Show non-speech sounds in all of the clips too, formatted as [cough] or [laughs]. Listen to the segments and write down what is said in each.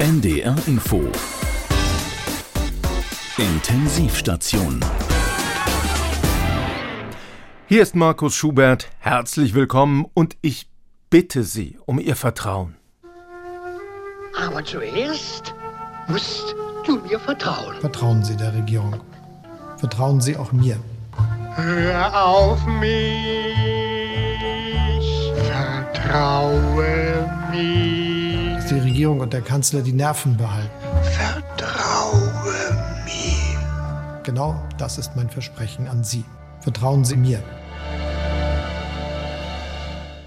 NDR Info Intensivstation Hier ist Markus Schubert, herzlich willkommen und ich bitte Sie um Ihr Vertrauen. Aber zuerst musst du mir vertrauen. Vertrauen Sie der Regierung. Vertrauen Sie auch mir. Hör auf mich, vertraue mir. Regierung und der Kanzler die Nerven behalten. Vertraue mir. Genau das ist mein Versprechen an Sie. Vertrauen Sie mir.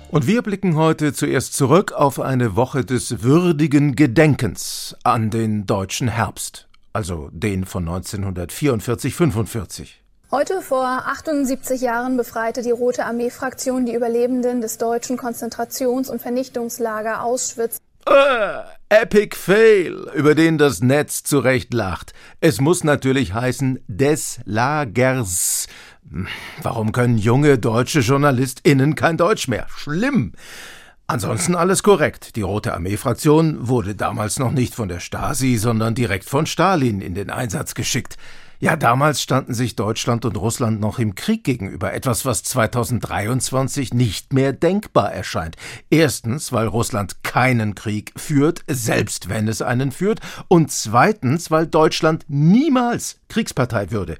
Und wir blicken heute zuerst zurück auf eine Woche des würdigen Gedenkens an den deutschen Herbst, also den von 1944-45. Heute vor 78 Jahren befreite die Rote Armee-Fraktion die Überlebenden des deutschen Konzentrations- und Vernichtungslager Auschwitz. Äh, Epic Fail, über den das Netz zurecht lacht. Es muss natürlich heißen des Lagers. Warum können junge deutsche JournalistInnen kein Deutsch mehr? Schlimm! Ansonsten alles korrekt. Die Rote Armee-Fraktion wurde damals noch nicht von der Stasi, sondern direkt von Stalin in den Einsatz geschickt. Ja, damals standen sich Deutschland und Russland noch im Krieg gegenüber, etwas, was 2023 nicht mehr denkbar erscheint. Erstens, weil Russland keinen Krieg führt, selbst wenn es einen führt, und zweitens, weil Deutschland niemals Kriegspartei würde.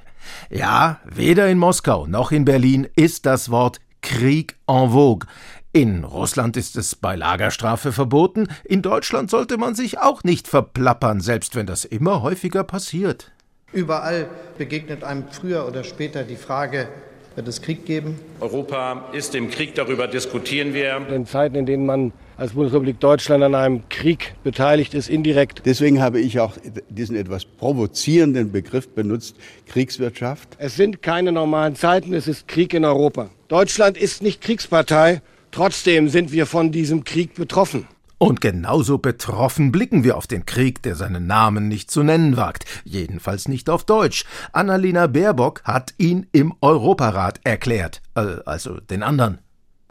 Ja, weder in Moskau noch in Berlin ist das Wort Krieg en vogue. In Russland ist es bei Lagerstrafe verboten, in Deutschland sollte man sich auch nicht verplappern, selbst wenn das immer häufiger passiert. Überall begegnet einem früher oder später die Frage, wird es Krieg geben? Europa ist im Krieg, darüber diskutieren wir. In Zeiten, in denen man als Bundesrepublik Deutschland an einem Krieg beteiligt ist, indirekt. Deswegen habe ich auch diesen etwas provozierenden Begriff benutzt, Kriegswirtschaft. Es sind keine normalen Zeiten, es ist Krieg in Europa. Deutschland ist nicht Kriegspartei, trotzdem sind wir von diesem Krieg betroffen. Und genauso betroffen blicken wir auf den Krieg, der seinen Namen nicht zu nennen wagt, jedenfalls nicht auf Deutsch. Annalena Baerbock hat ihn im Europarat erklärt, äh, also den anderen.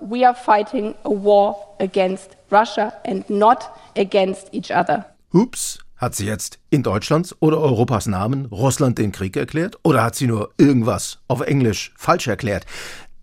We are fighting a war against Russia and not against each other. Hups, hat sie jetzt in Deutschlands oder Europas Namen Russland den Krieg erklärt? Oder hat sie nur irgendwas auf Englisch falsch erklärt?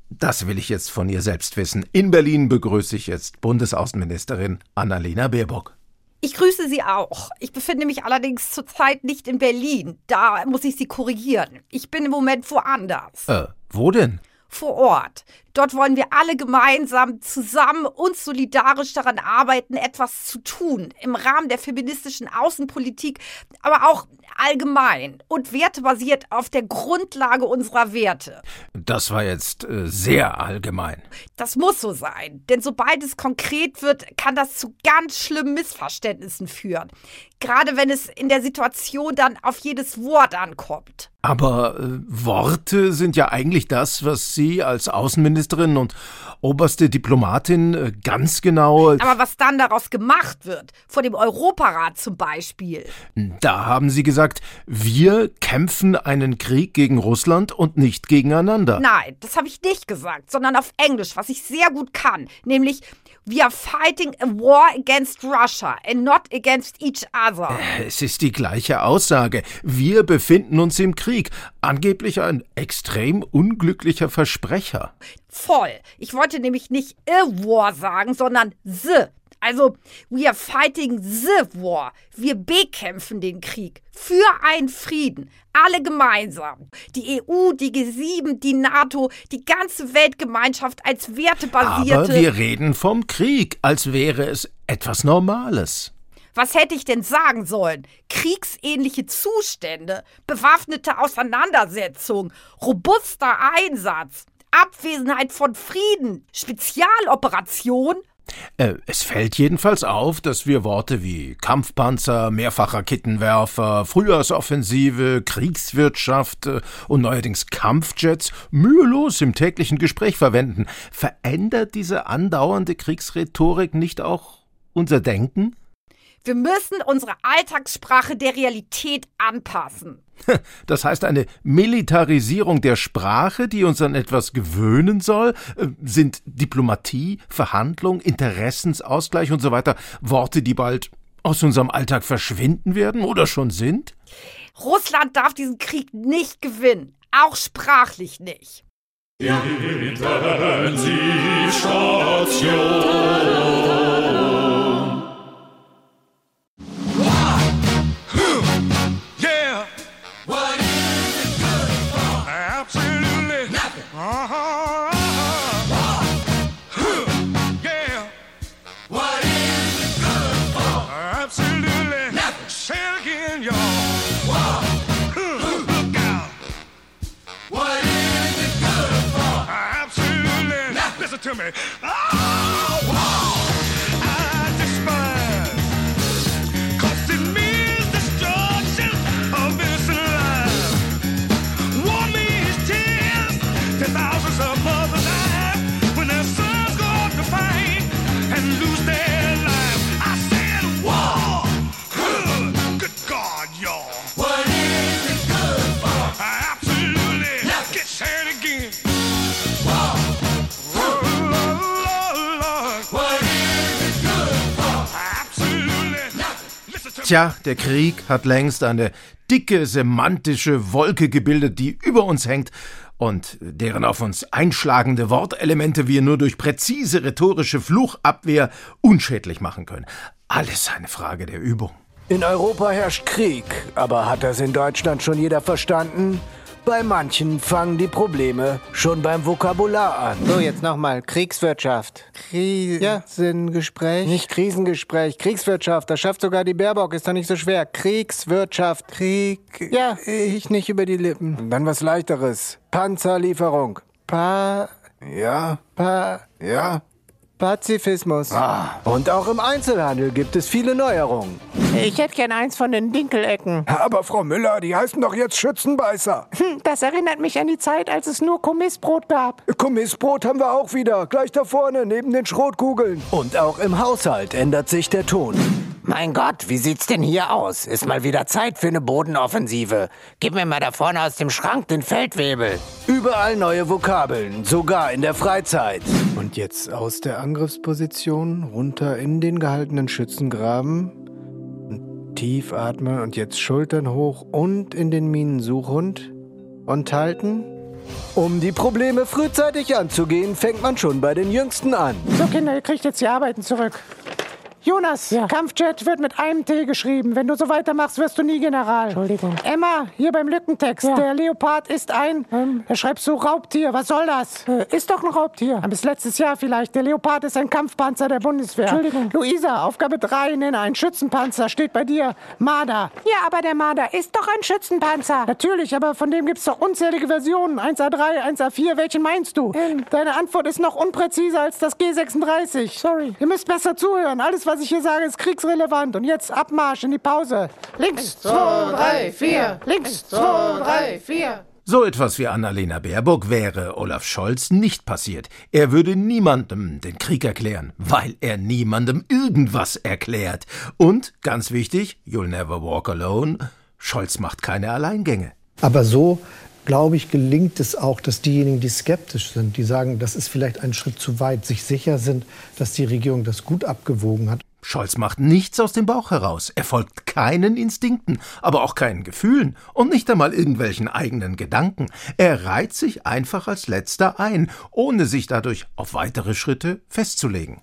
Das will ich jetzt von ihr selbst wissen. In Berlin begrüße ich jetzt Bundesaußenministerin Annalena Baerbock. Ich grüße Sie auch. Ich befinde mich allerdings zurzeit nicht in Berlin. Da muss ich Sie korrigieren. Ich bin im Moment woanders. Äh, wo denn? Vor Ort. Dort wollen wir alle gemeinsam zusammen und solidarisch daran arbeiten, etwas zu tun. Im Rahmen der feministischen Außenpolitik, aber auch allgemein und wertebasiert auf der Grundlage unserer Werte. Das war jetzt äh, sehr allgemein. Das muss so sein, denn sobald es konkret wird, kann das zu ganz schlimmen Missverständnissen führen. Gerade wenn es in der Situation dann auf jedes Wort ankommt. Aber äh, Worte sind ja eigentlich das, was Sie als Außenministerin und oberste Diplomatin äh, ganz genau. Aber was dann daraus gemacht wird, vor dem Europarat zum Beispiel. Da haben Sie gesagt, wir kämpfen einen Krieg gegen Russland und nicht gegeneinander. Nein, das habe ich nicht gesagt, sondern auf Englisch, was ich sehr gut kann, nämlich We are fighting a war against Russia and not against each other. Es ist die gleiche Aussage. Wir befinden uns im Krieg. Angeblich ein extrem unglücklicher Versprecher. Voll. Ich wollte nämlich nicht a war sagen, sondern the. Also, we are fighting the war. Wir bekämpfen den Krieg. Für einen Frieden. Alle gemeinsam. Die EU, die G7, die NATO, die ganze Weltgemeinschaft als wertebasierte. Aber wir reden vom Krieg, als wäre es etwas Normales. Was hätte ich denn sagen sollen? Kriegsähnliche Zustände, bewaffnete Auseinandersetzung, robuster Einsatz, Abwesenheit von Frieden, Spezialoperation? Äh, es fällt jedenfalls auf, dass wir Worte wie Kampfpanzer, Mehrfachraketenwerfer, Frühjahrsoffensive, Kriegswirtschaft äh, und neuerdings Kampfjets mühelos im täglichen Gespräch verwenden. Verändert diese andauernde Kriegsrhetorik nicht auch unser Denken? Wir müssen unsere Alltagssprache der Realität anpassen. [laughs] Das heißt eine Militarisierung der Sprache, die uns an etwas gewöhnen soll, äh, sind Diplomatie, Verhandlung, Interessensausgleich und so weiter Worte, die bald aus unserem Alltag verschwinden werden oder schon sind? Russland darf diesen Krieg nicht gewinnen, auch sprachlich nicht. Intensivstation. To me. Oh, Tja, der Krieg hat längst eine dicke semantische Wolke gebildet, die über uns hängt und deren auf uns einschlagende Wortelemente wir nur durch präzise rhetorische Fluchabwehr unschädlich machen können. Alles eine Frage der Übung. In Europa herrscht Krieg, aber hat das in Deutschland schon jeder verstanden? Bei manchen fangen die Probleme schon beim Vokabular an. So, jetzt nochmal. Kriegswirtschaft. Krisengespräch? Nicht Krisengespräch, Kriegswirtschaft. Das schafft sogar die Baerbock, ist doch nicht so schwer. Kriegswirtschaft. Krieg. Ja, ich nicht über die Lippen. Dann was leichteres. Panzerlieferung. Pa. Ja. Pa. Ja. Pazifismus. Ah. Und auch im Einzelhandel gibt es viele Neuerungen. Ich hätte gern eins von den Dinkelecken. Aber Frau Müller, die heißen doch jetzt Schützenbeißer. Hm, Das erinnert mich an die Zeit, als es nur Kommissbrot gab. Kommissbrot haben wir auch wieder. Gleich da vorne, neben den Schrotkugeln. Und auch im Haushalt ändert sich der Ton. Mein Gott, wie sieht's denn hier aus? Ist mal wieder Zeit für eine Bodenoffensive. Gib mir mal da vorne aus dem Schrank den Feldwebel. Überall neue Vokabeln, sogar in der Freizeit. Und jetzt aus der Angriffsposition runter in den gehaltenen Schützengraben. Und tief atmen und jetzt Schultern hoch und in den Minensuchhund. Und halten. Um die Probleme frühzeitig anzugehen, fängt man schon bei den Jüngsten an. So, Kinder, ihr kriegt jetzt die Arbeiten zurück. Jonas, Kampfjet wird mit einem T geschrieben. Wenn du so weitermachst, wirst du nie General. Entschuldigung. Emma, hier beim Lückentext. Ja. Der Leopard ist ein. Ähm. Da schreibst du Raubtier. Was soll das? Äh, ist doch ein Raubtier. Bis letztes Jahr vielleicht. Der Leopard ist ein Kampfpanzer der Bundeswehr. Entschuldigung. Luisa, Aufgabe 3, nenne einen Schützenpanzer. Steht bei dir. Marder. Ja, aber der Marder ist doch ein Schützenpanzer. Natürlich, aber von dem gibt's doch unzählige Versionen. 1A3, 1A4. Welchen meinst du? Ähm. Deine Antwort ist noch unpräziser als das G36. Sorry. Ihr müsst besser zuhören. Alles, was ich hier sage, ist kriegsrelevant. Und jetzt Abmarsch in die Pause. Links, zwei, drei, vier. Links, zwei, drei, vier. So etwas wie Annalena Baerbock wäre Olaf Scholz nicht passiert. Er würde niemandem den Krieg erklären, weil er niemandem irgendwas erklärt. Und, ganz wichtig, you'll never walk alone, Scholz macht keine Alleingänge. Aber so, glaube ich, gelingt es auch, dass diejenigen, die skeptisch sind, die sagen, das ist vielleicht ein Schritt zu weit, sich sicher sind, dass die Regierung das gut abgewogen hat. Scholz macht nichts aus dem Bauch heraus. Er folgt keinen Instinkten, aber auch keinen Gefühlen und nicht einmal irgendwelchen eigenen Gedanken. Er reiht sich einfach als letzter ein, ohne sich dadurch auf weitere Schritte festzulegen.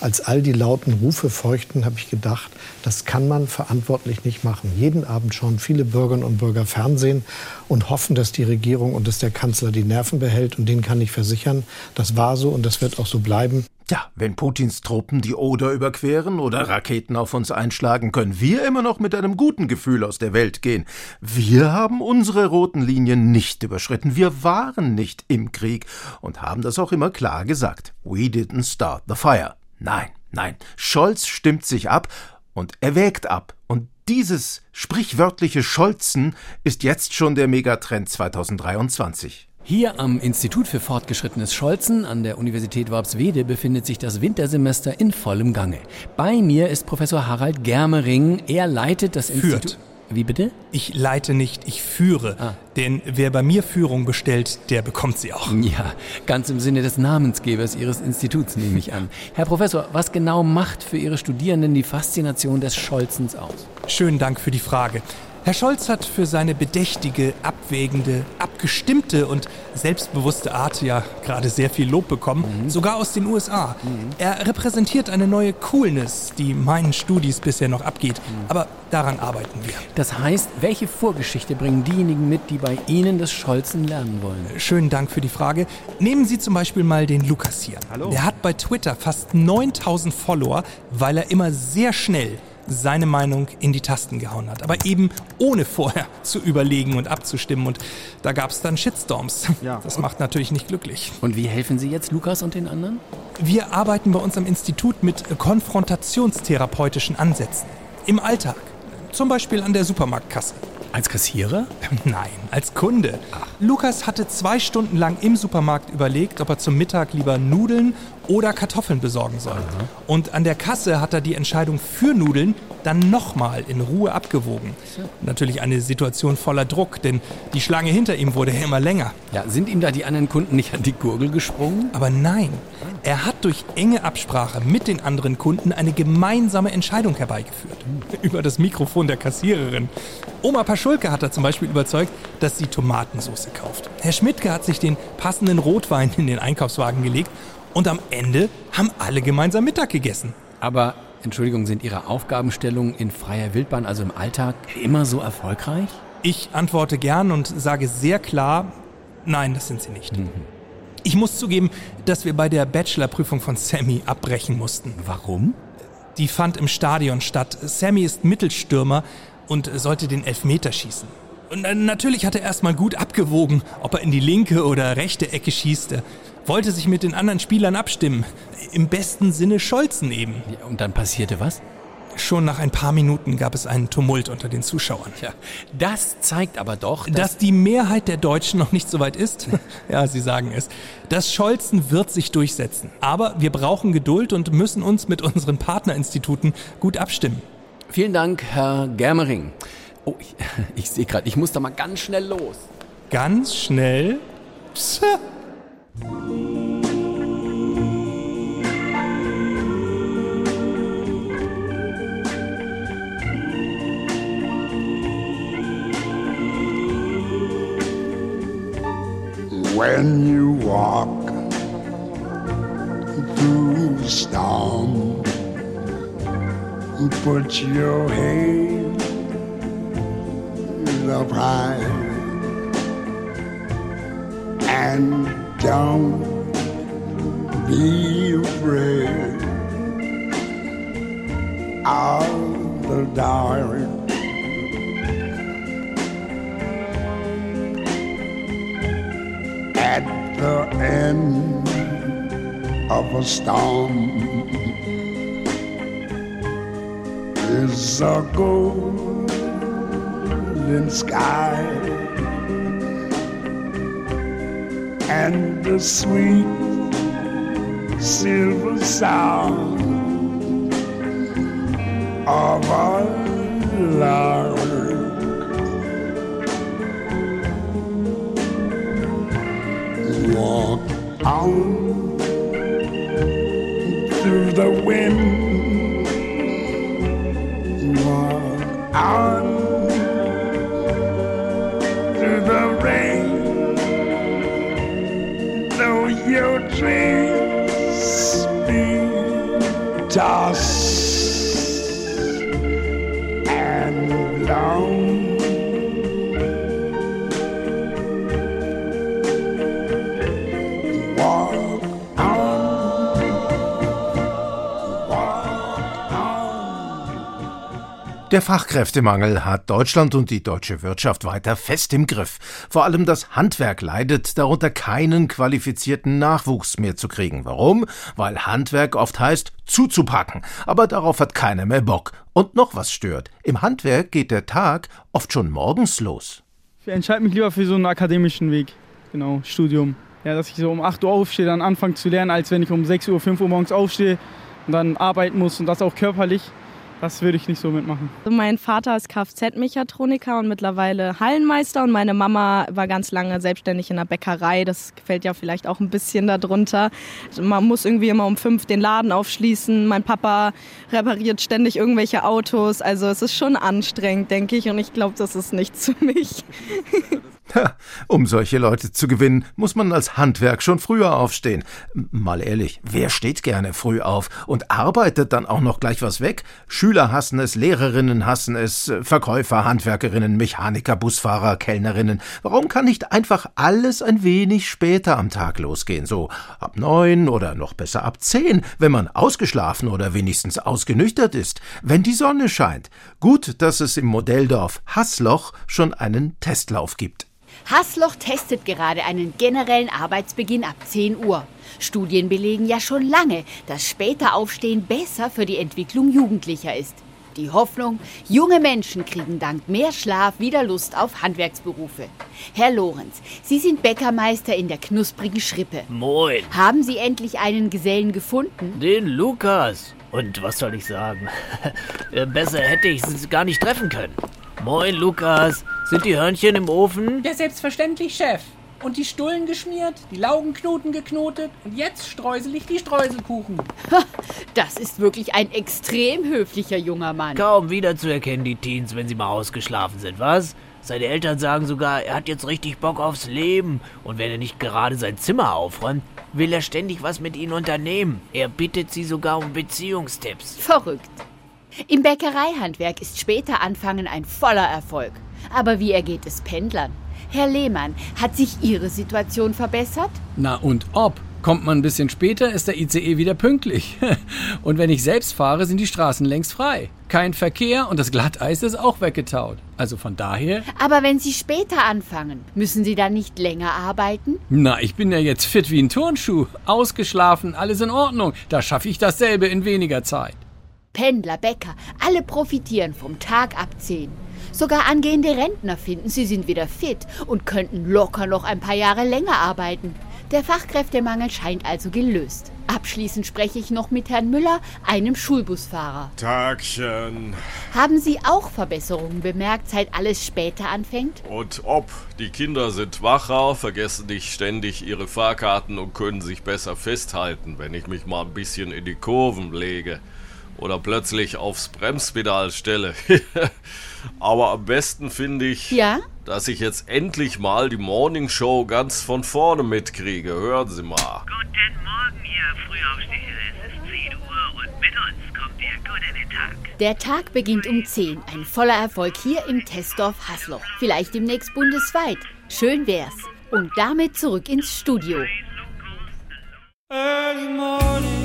Als all die lauten Rufe feuchten, habe ich gedacht, das kann man verantwortlich nicht machen. Jeden Abend schauen viele Bürgerinnen und Bürger Fernsehen und hoffen, dass die Regierung und dass der Kanzler die Nerven behält. Und denen kann ich versichern, das war so und das wird auch so bleiben. Ja, wenn Putins Truppen die Oder überqueren oder Raketen auf uns einschlagen, können wir immer noch mit einem guten Gefühl aus der Welt gehen. Wir haben unsere roten Linien nicht überschritten. Wir waren nicht im Krieg und haben das auch immer klar gesagt. We didn't start the fire. Nein, nein. Scholz stimmt sich ab und er wägt ab. Und dieses sprichwörtliche Scholzen ist jetzt schon der Megatrend 2023. Hier am Institut für fortgeschrittenes Scholzen an der Universität Worpswede befindet sich das Wintersemester in vollem Gange. Bei mir ist Professor Harald Germering. Er leitet das Institut. Wie bitte? Ich leite nicht, ich führe. Denn wer bei mir Führung bestellt, der bekommt sie auch. Ja, ganz im Sinne des Namensgebers Ihres Instituts nehme ich an. Herr Professor, was genau macht für Ihre Studierenden die Faszination des Scholzens aus? Schönen Dank für die Frage. Herr Scholz hat für seine bedächtige, abwägende, abgestimmte und selbstbewusste Art ja gerade sehr viel Lob bekommen, sogar aus den USA. Er repräsentiert eine neue Coolness, die meinen Studis bisher noch abgeht. Aber daran arbeiten wir. Das heißt, welche Vorgeschichte bringen diejenigen mit, die bei Ihnen des Scholzen lernen wollen? Schönen Dank für die Frage. Nehmen Sie zum Beispiel mal den Lukas hier. Hallo. Der hat bei Twitter fast 9000 Follower, weil er immer sehr schnell seine Meinung in die Tasten gehauen hat. Aber eben ohne vorher [laughs] zu überlegen und abzustimmen. Und da gab es dann Shitstorms. Das macht natürlich nicht glücklich. Und wie helfen Sie jetzt Lukas und den anderen? Wir arbeiten bei uns am Institut mit konfrontationstherapeutischen Ansätzen. Im Alltag. Zum Beispiel an der Supermarktkasse. Als Kassierer? [laughs] Nein, als Kunde. Lukas hatte zwei Stunden lang im Supermarkt überlegt, ob er zum Mittag lieber Nudeln oder Kartoffeln besorgen soll. Und an der Kasse hat er die Entscheidung für Nudeln dann nochmal in Ruhe abgewogen. Natürlich eine Situation voller Druck, denn die Schlange hinter ihm wurde ja immer länger. Ja, sind ihm da die anderen Kunden nicht an die Gurgel gesprungen? Aber nein, er hat durch enge Absprache mit den anderen Kunden eine gemeinsame Entscheidung herbeigeführt. Über das Mikrofon der Kassiererin. Oma Paschulke hat er zum Beispiel überzeugt, dass sie Tomatensauce kauft. Herr Schmidtke hat sich den passenden Rotwein in den Einkaufswagen gelegt und am Ende haben alle gemeinsam Mittag gegessen. Aber, Entschuldigung, sind Ihre Aufgabenstellungen in freier Wildbahn, also im Alltag, immer so erfolgreich? Ich antworte gern und sage sehr klar, nein, das sind sie nicht. Ich muss zugeben, dass wir bei der Bachelorprüfung von Sammy abbrechen mussten. Warum? Die fand im Stadion statt. Sammy ist Mittelstürmer und sollte den Elfmeter schießen. Und natürlich hat er erstmal gut abgewogen, ob er in die linke oder rechte Ecke schießt. Wollte sich mit den anderen Spielern abstimmen. Im besten Sinne Scholzen eben. und dann passierte was? Schon nach ein paar Minuten gab es einen Tumult unter den Zuschauern. Ja, das zeigt aber doch, dass, Dass die Mehrheit der Deutschen noch nicht so weit ist? [laughs] ja, Sie sagen es. Das Scholzen wird sich durchsetzen. Aber wir brauchen Geduld und müssen uns mit unseren Partnerinstituten gut abstimmen. Vielen Dank, Herr Germering. Oh, ich, [laughs] ich sehe gerade, ich muss da mal ganz schnell los. Ganz schnell? Psst. When you walk through the storm, put your head up high and don't be afraid of the dark. At the end of a storm is a golden sky and the sweet silver sound of a lark. Walk on through the wind. Der Fachkräftemangel hat Deutschland und die deutsche Wirtschaft weiter fest im Griff. Vor allem das Handwerk leidet darunter, keinen qualifizierten Nachwuchs mehr zu kriegen. Warum? Weil Handwerk oft heißt, zuzupacken. Aber darauf hat keiner mehr Bock. Und noch was stört. Im Handwerk geht der Tag oft schon morgens los. Ich entscheide mich lieber für so einen akademischen Weg. Genau, Studium. Ja, dass ich so um 8 Uhr aufstehe, dann anfange zu lernen, als wenn ich um 6 Uhr, 5 Uhr morgens aufstehe und dann arbeiten muss und das auch körperlich. Das würde ich nicht so mitmachen. Also mein Vater ist Kfz-Mechatroniker und mittlerweile Hallenmeister und meine Mama war ganz lange selbstständig in der Bäckerei. Das gefällt ja vielleicht auch ein bisschen darunter. Man muss irgendwie immer um fünf den Laden aufschließen. Mein Papa repariert ständig irgendwelche Autos. Also es ist schon anstrengend, denke ich. Und ich glaube, das ist nichts [laughs] für mich. Um solche Leute zu gewinnen, muss man als Handwerk schon früher aufstehen. Mal ehrlich, wer steht gerne früh auf und arbeitet dann auch noch gleich was weg? Schüler hassen es, Lehrerinnen hassen es, Verkäufer, Handwerkerinnen, Mechaniker, Busfahrer, Kellnerinnen. Warum kann nicht einfach alles ein wenig später am Tag losgehen? So ab neun oder noch besser ab zehn, wenn man ausgeschlafen oder wenigstens ausgenüchtert ist, wenn die Sonne scheint. Gut, dass es im Modelldorf Hassloch schon einen Testlauf gibt. Hassloch testet gerade einen generellen Arbeitsbeginn ab 10 Uhr. Studien belegen ja schon lange, dass später Aufstehen besser für die Entwicklung Jugendlicher ist. Die Hoffnung, junge Menschen kriegen dank mehr Schlaf wieder Lust auf Handwerksberufe. Herr Lorenz, Sie sind Bäckermeister in der knusprigen Schrippe. Moin. Haben Sie endlich einen Gesellen gefunden? Den Lukas. Und was soll ich sagen? [laughs] Äh, Besser hätte ich es gar nicht treffen können. Moin, Lukas. Sind die Hörnchen im Ofen? Ja, selbstverständlich, Chef. Und die Stullen geschmiert, die Laugenknoten geknotet und jetzt streusel ich die Streuselkuchen. Das ist wirklich ein extrem höflicher junger Mann. Kaum wiederzuerkennen, die Teens, wenn sie mal ausgeschlafen sind, was? Seine Eltern sagen sogar, er hat jetzt richtig Bock aufs Leben. Und wenn er nicht gerade sein Zimmer aufräumt, will er ständig was mit ihnen unternehmen. Er bittet sie sogar um Beziehungstipps. Verrückt. Im Bäckereihandwerk ist später Anfangen ein voller Erfolg. Aber wie ergeht es Pendlern? Herr Lehmann, hat sich Ihre Situation verbessert? Na und ob? Kommt man ein bisschen später, ist der ICE wieder pünktlich. [laughs] Und wenn ich selbst fahre, sind die Straßen längst frei. Kein Verkehr und das Glatteis ist auch weggetaut. Also von daher. Aber wenn Sie später anfangen, müssen Sie dann nicht länger arbeiten? Na, ich bin ja jetzt fit wie ein Turnschuh. Ausgeschlafen, alles in Ordnung. Da schaffe ich dasselbe in weniger Zeit. Pendler, Bäcker, alle profitieren vom Tag ab 10. Sogar angehende Rentner finden, sie sind wieder fit und könnten locker noch ein paar Jahre länger arbeiten. Der Fachkräftemangel scheint also gelöst. Abschließend spreche ich noch mit Herrn Müller, einem Schulbusfahrer. Tagchen. Haben Sie auch Verbesserungen bemerkt, seit alles später anfängt? Und ob, die Kinder sind wacher, vergessen nicht ständig ihre Fahrkarten und können sich besser festhalten, wenn ich mich mal ein bisschen in die Kurven lege. Oder plötzlich aufs Bremspedal stelle. [laughs] Aber am besten finde ich, Ja? dass ich jetzt endlich mal die Morning Show ganz von vorne mitkriege. Hören Sie mal. Guten Morgen, ihr Frühaufsteher. Es ist 10 Uhr und mit uns kommt ihr gut in den Tag. Der Tag beginnt um 10. Ein voller Erfolg hier im Testdorf Hasloch. Vielleicht demnächst bundesweit. Schön wär's. Und damit zurück ins Studio. Early morning,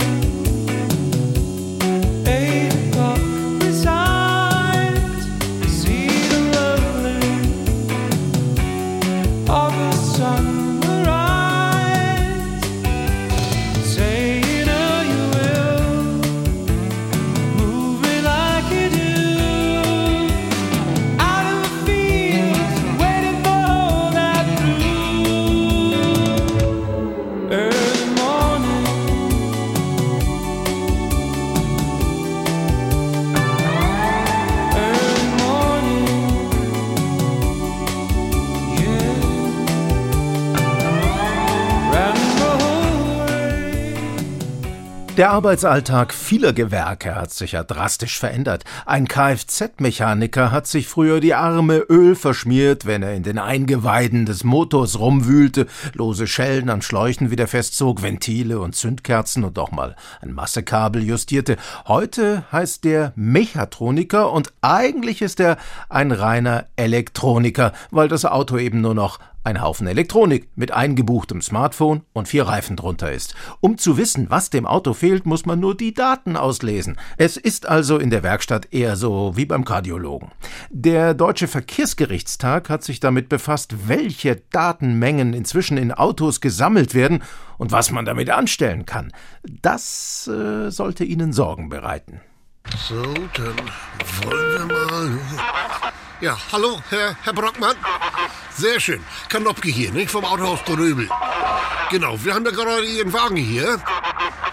Der Arbeitsalltag vieler Gewerke hat sich ja drastisch verändert. Ein Kfz-Mechaniker hat sich früher die Arme Öl verschmiert, wenn er in den Eingeweiden des Motors rumwühlte, lose Schellen an Schläuchen wieder festzog, Ventile und Zündkerzen und auch mal ein Massekabel justierte. Heute heißt der Mechatroniker und eigentlich ist er ein reiner Elektroniker, weil das Auto eben nur noch ein Haufen Elektronik mit eingebuchtem Smartphone und vier Reifen drunter ist. Um zu wissen, was dem Auto fehlt, muss man nur die Daten auslesen. Es ist also in der Werkstatt eher so wie beim Kardiologen. Der Deutsche Verkehrsgerichtstag hat sich damit befasst, welche Datenmengen inzwischen in Autos gesammelt werden und was man damit anstellen kann. Das äh, sollte Ihnen Sorgen bereiten. So, dann wollen wir mal. Ja, hallo, Herr, Herr Brockmann. Sehr schön. Kanopke hier, nicht? Vom Autohaus Dröbel. Genau, wir haben ja gerade Ihren Wagen hier.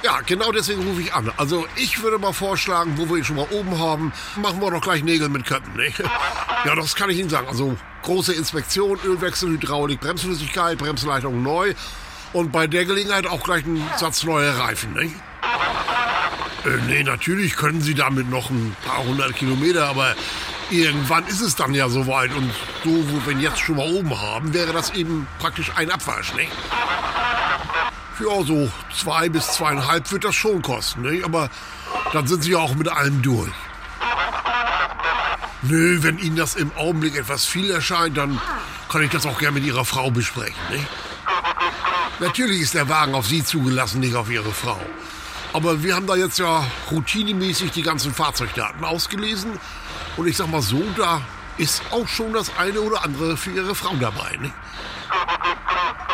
Ja, genau deswegen rufe ich an. Also ich würde mal vorschlagen, wo wir ihn schon mal oben haben, machen wir doch gleich Nägel mit Köppen, nicht? [laughs] Ja, das kann ich Ihnen sagen. Also große Inspektion, Ölwechsel, Hydraulik, Bremsflüssigkeit, Bremsleitung neu und bei der Gelegenheit auch gleich ein Satz neue Reifen, nicht? Äh, nee, natürlich können Sie damit noch ein paar hundert Kilometer, aber irgendwann ist es dann ja soweit. Und so, wo wir ihn jetzt schon mal oben haben, wäre das eben praktisch ein Abwasch, nicht? Ja, so zwei bis zweieinhalb wird das schon kosten, nicht? Aber dann sind Sie ja auch mit allem durch. Nö, wenn Ihnen das im Augenblick etwas viel erscheint, dann kann ich das auch gerne mit Ihrer Frau besprechen, nicht? Natürlich ist der Wagen auf Sie zugelassen, nicht auf Ihre Frau. Aber wir haben da jetzt ja routinemäßig die ganzen Fahrzeugdaten ausgelesen. Und ich sag mal so, da ist auch schon das eine oder andere für Ihre Frau dabei, nicht?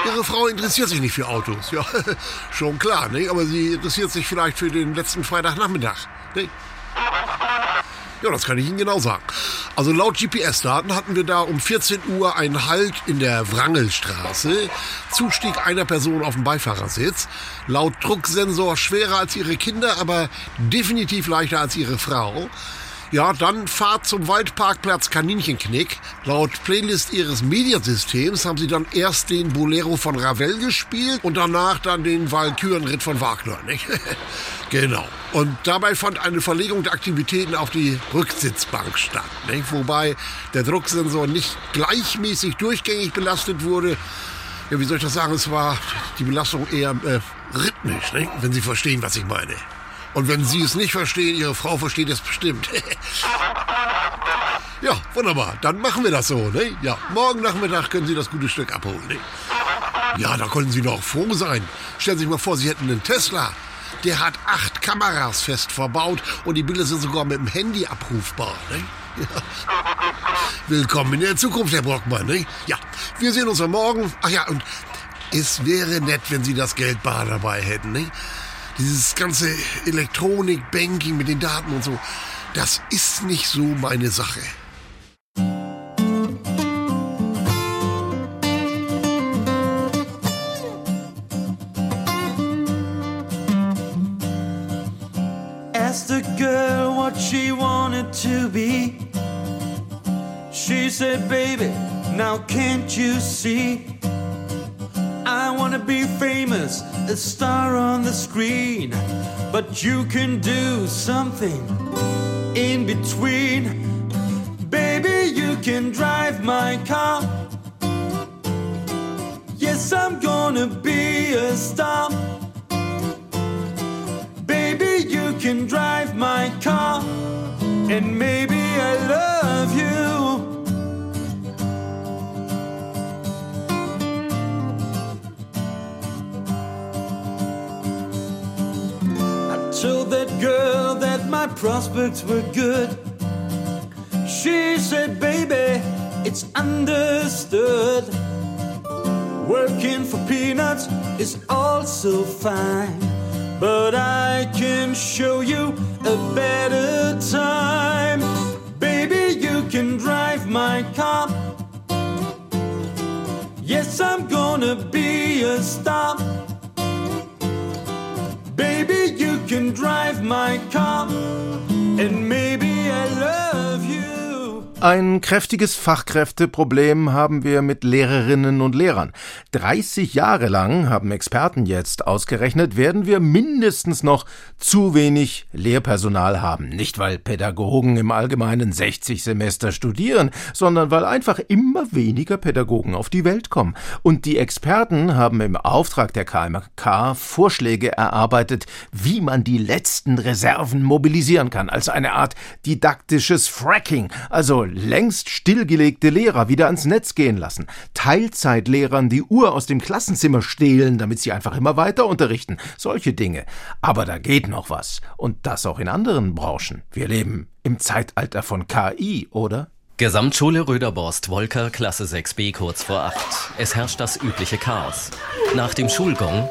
Ihre Frau interessiert sich nicht für Autos, ja, [laughs] schon klar, nicht? Aber sie interessiert sich vielleicht für den letzten Freitagnachmittag, nicht? Ja, das kann ich Ihnen genau sagen. Also laut GPS-Daten hatten wir da um 14 Uhr einen Halt in der Wrangelstraße, Zustieg einer Person auf dem Beifahrersitz, laut Drucksensor schwerer als Ihre Kinder, aber definitiv leichter als Ihre Frau. Ja, dann Fahrt zum Waldparkplatz Kaninchenknick. Laut Playlist ihres Mediasystems haben sie dann erst den Bolero von Ravel gespielt und danach dann den Walkürenritt von Wagner, nicht? [laughs] genau. Und dabei fand eine Verlegung der Aktivitäten auf die Rücksitzbank statt, nicht? Wobei der Drucksensor nicht gleichmäßig durchgängig belastet wurde. Ja, wie soll ich das sagen? Es war die Belastung eher äh, rhythmisch, nicht? wenn Sie verstehen, was ich meine. Und wenn Sie es nicht verstehen, Ihre Frau versteht es bestimmt. [laughs] ja, wunderbar. Dann machen wir das so, ne? Ja, morgen Nachmittag können Sie das gute Stück abholen, ne? Ja, da können Sie doch froh sein. Stellen Sie sich mal vor, Sie hätten einen Tesla. Der hat acht Kameras fest verbaut und die Bilder sind sogar mit dem Handy abrufbar, ne? [laughs] Willkommen in der Zukunft, Herr Brockmann, ne? Ja, wir sehen uns am Morgen. Ach ja, und es wäre nett, wenn Sie das Geld bar dabei hätten, ne? Dieses ganze Elektronik, Banking mit den Daten und so, das ist nicht so meine Sache. Asked the girl what she wanted to be. She said, Baby, now can't you see? I wanna be famous, a star on the screen. But you can do something in between. Baby, you can drive my car. Yes, I'm gonna be a star. Baby, you can drive my car. And maybe told that girl that my prospects were good. She said, baby, it's understood. Working for peanuts is also fine. But I can show you a better time. Baby, you can drive my car. Yes, I'm gonna be a star. Baby, you can drive my car, and maybe I love you. Ein kräftiges Fachkräfteproblem haben wir mit Lehrerinnen und Lehrern. 30 Jahre lang, haben Experten jetzt ausgerechnet, werden wir mindestens noch zu wenig Lehrpersonal haben. Nicht, weil Pädagogen im Allgemeinen 60 Semester studieren, sondern weil einfach immer weniger Pädagogen auf die Welt kommen. Und die Experten haben im Auftrag der KMK Vorschläge erarbeitet, wie man die letzten Reserven mobilisieren kann, als eine Art didaktisches Fracking, also längst stillgelegte Lehrer wieder ans Netz gehen lassen, Teilzeitlehrern die Uhr aus dem Klassenzimmer stehlen, damit sie einfach immer weiter unterrichten, solche Dinge. Aber da geht noch was. Und das auch in anderen Branchen. Wir leben im Zeitalter von KI, oder? Gesamtschule Röderborst, Wolker, Klasse 6b, kurz vor 8. Es herrscht das übliche Chaos. Nach dem Schulgong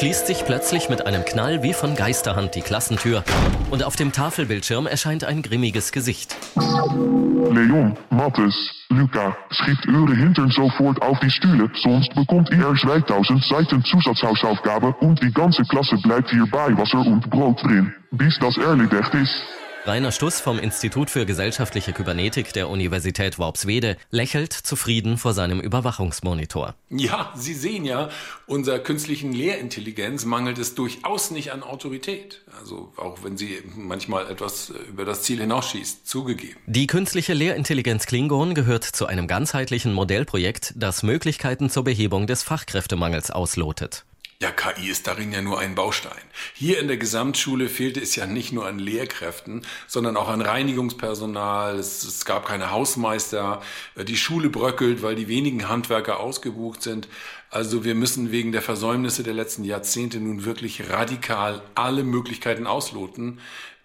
schließt sich plötzlich mit einem Knall wie von Geisterhand die Klassentür und auf dem Tafelbildschirm erscheint ein grimmiges Gesicht. Leon, Mathis, Luca, schiebt eure Hintern sofort auf die Stühle, sonst bekommt ihr 2000 Seiten Zusatzhausaufgabe und die ganze Klasse bleibt hier bei Wasser und Brot drin, bis das erledigt ist. Rainer Stuss vom Institut für gesellschaftliche Kybernetik der Universität Worpswede lächelt zufrieden vor seinem Überwachungsmonitor. Ja, Sie sehen ja, unserer künstlichen Lehrintelligenz mangelt es durchaus nicht an Autorität. Also auch wenn sie manchmal etwas über das Ziel hinausschießt, zugegeben. Die künstliche Lehrintelligenz Klingon gehört zu einem ganzheitlichen Modellprojekt, das Möglichkeiten zur Behebung des Fachkräftemangels auslotet. Ja, KI ist darin ja nur ein Baustein. Hier in der Gesamtschule fehlte es ja nicht nur an Lehrkräften, sondern auch an Reinigungspersonal. Es, es, gab keine Hausmeister. Die Schule bröckelt, weil die wenigen Handwerker ausgebucht sind. Also wir müssen wegen der Versäumnisse der letzten Jahrzehnte nun wirklich radikal alle Möglichkeiten ausloten,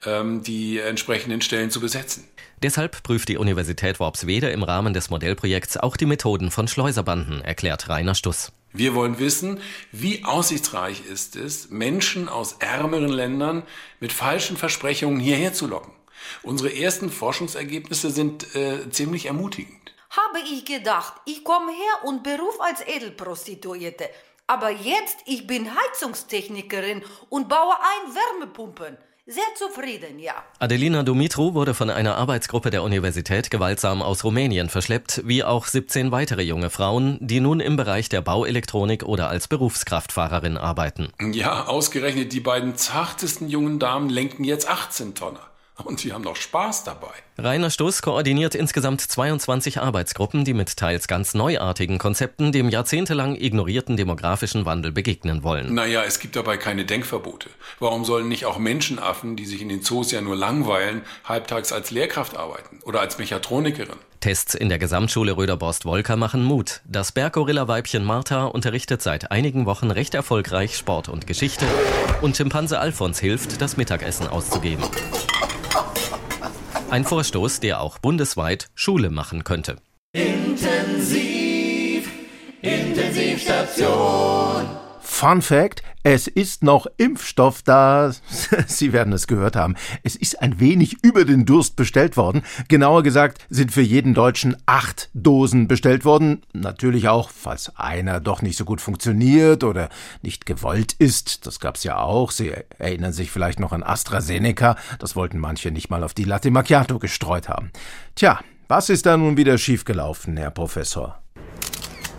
ähm, die entsprechenden Stellen zu besetzen. Deshalb prüft die Universität Worpswede im Rahmen des Modellprojekts auch die Methoden von Schleuserbanden, erklärt Rainer Stuss. Wir wollen wissen, wie aussichtsreich ist es, Menschen aus ärmeren Ländern mit falschen Versprechungen hierher zu locken. Unsere ersten Forschungsergebnisse sind äh, ziemlich ermutigend. Habe ich gedacht, ich komme her und beruf als Edelprostituierte. Aber jetzt, ich bin Heizungstechnikerin und baue ein Wärmepumpen. Sehr zufrieden, ja. Adelina Dumitru wurde von einer Arbeitsgruppe der Universität gewaltsam aus Rumänien verschleppt, wie auch 17 weitere junge Frauen, die nun im Bereich der Bauelektronik oder als Berufskraftfahrerin arbeiten. Ja, ausgerechnet die beiden zartesten jungen Damen lenken jetzt 18 Tonner. Und sie haben noch Spaß dabei. Rainer Stuss koordiniert insgesamt 22 Arbeitsgruppen, die mit teils ganz neuartigen Konzepten dem jahrzehntelang ignorierten demografischen Wandel begegnen wollen. Naja, es gibt dabei keine Denkverbote. Warum sollen nicht auch Menschenaffen, die sich in den Zoos ja nur langweilen, halbtags als Lehrkraft arbeiten oder als Mechatronikerin? Tests in der Gesamtschule Röderborst-Wolker machen Mut. Das Berggorilla-Weibchen Martha unterrichtet seit einigen Wochen recht erfolgreich Sport und Geschichte und Schimpanse Alfons hilft, das Mittagessen auszugeben. Ein Vorstoß, der auch bundesweit Schule machen könnte. Intensiv, Intensivstation. Fun Fact: Es ist noch Impfstoff da. [laughs] Sie werden es gehört haben. Es ist ein wenig über den Durst bestellt worden. Genauer gesagt sind für jeden Deutschen acht Dosen bestellt worden. Natürlich auch, falls einer doch nicht so gut funktioniert oder nicht gewollt ist. Das gab's ja auch. Sie erinnern sich vielleicht noch an AstraZeneca. Das wollten manche nicht mal auf die Latte Macchiato gestreut haben. Tja, was ist da nun wieder schiefgelaufen, Herr Professor?